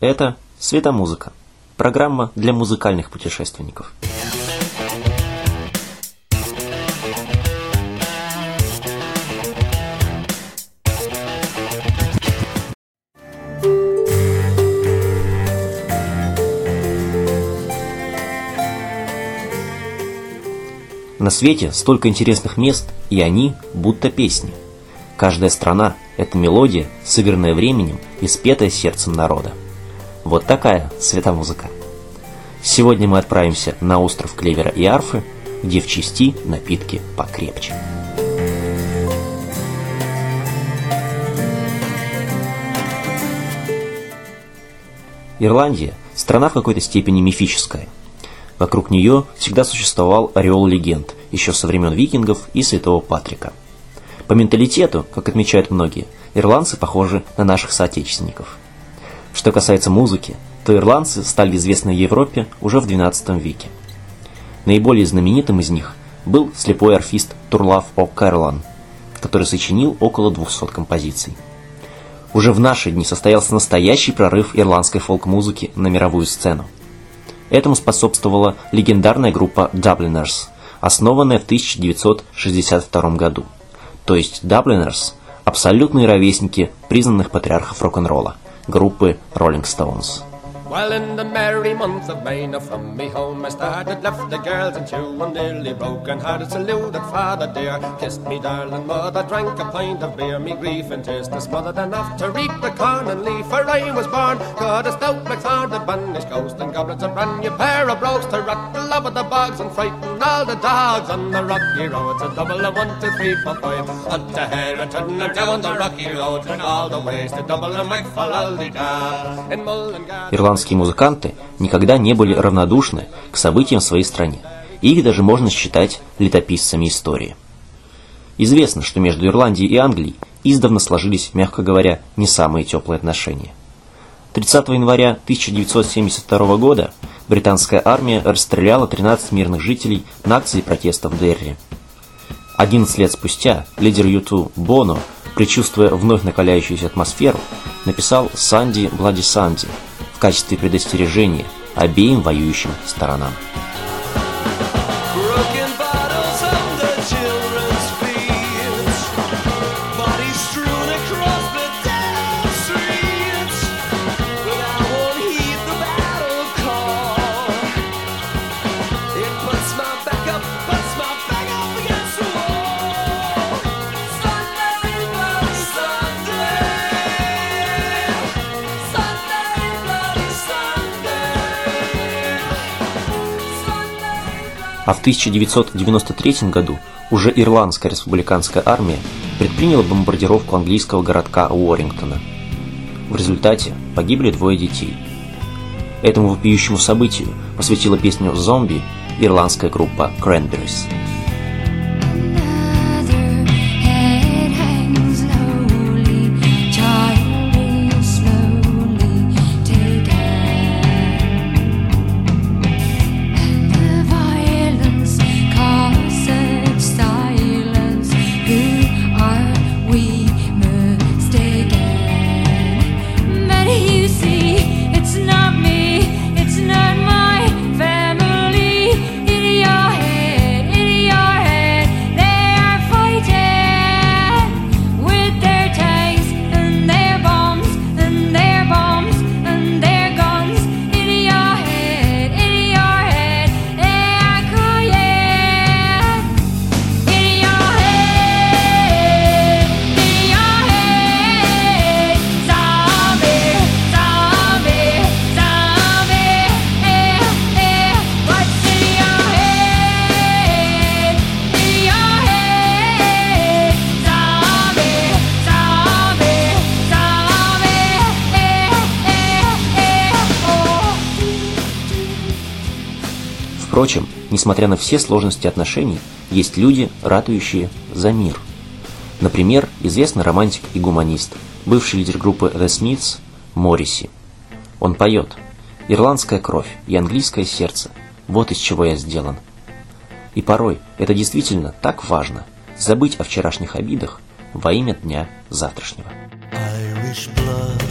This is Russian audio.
Это «Светомузыка» – программа для музыкальных путешественников. На свете столько интересных мест, и они будто песни. Каждая страна – это мелодия, сыгранная временем и спетая сердцем народа. Вот такая светомузыка. Сегодня мы отправимся на остров Клевера и Арфы, где в части напитки покрепче. Ирландия – страна в какой-то степени мифическая – Вокруг нее всегда существовал ореол легенд, еще со времен викингов и святого Патрика. По менталитету, как отмечают многие, ирландцы похожи на наших соотечественников. Что касается музыки, то ирландцы стали известны в Европе уже в XII веке. Наиболее знаменитым из них был слепой арфист Турлав О'Кэрлан, который сочинил около 200 композиций. Уже в наши дни состоялся настоящий прорыв ирландской фолк-музыки на мировую сцену. Этому способствовала легендарная группа Dubliners, основанная в 1962 году. То есть Dubliners – абсолютные ровесники признанных патриархов рок-н-ролла, группы Rolling Stones. Well, in the merry month of May, now from me home I started, left the girls and two, and nearly broken hearted, saluted father dear, kissed me darling mother, drank a pint of beer, me grief and tears to smothered enough to reap the corn and leaf, for I was born, got a stout sword, a banished ghost, and goblets, a brand new pair of brogues to rock the love of the bogs and frighten all the dogs on the rocky road. It's a double of one, two, three, four, five, up to Herriton and down the rocky road, and all the ways to double and make for all the In Mullingar. Ирландские музыканты никогда не были равнодушны к событиям в своей стране, и их даже можно считать летописцами истории. Известно, что между Ирландией и Англией издавна сложились, мягко говоря, не самые теплые отношения. 30 января 1972 года британская армия расстреляла 13 мирных жителей на акции протеста в Дерри. 11 лет спустя лидер Юту Боно, предчувствуя вновь накаляющуюся атмосферу, написал «Санди Блади Санди», в качестве предостережения обеим воюющим сторонам. А в 1993 году уже Ирландская республиканская армия предприняла бомбардировку английского городка Уоррингтона. В результате погибли двое детей. Этому вопиющему событию посвятила песню «Зомби» ирландская группа Cranberries. Впрочем, несмотря на все сложности отношений, есть люди, ратующие за мир. Например, известный романтик и гуманист, бывший лидер группы The Smiths Морриси. Он поет «Ирландская кровь и английское сердце – вот из чего я сделан». И порой это действительно так важно – забыть о вчерашних обидах во имя дня завтрашнего. Irish blood,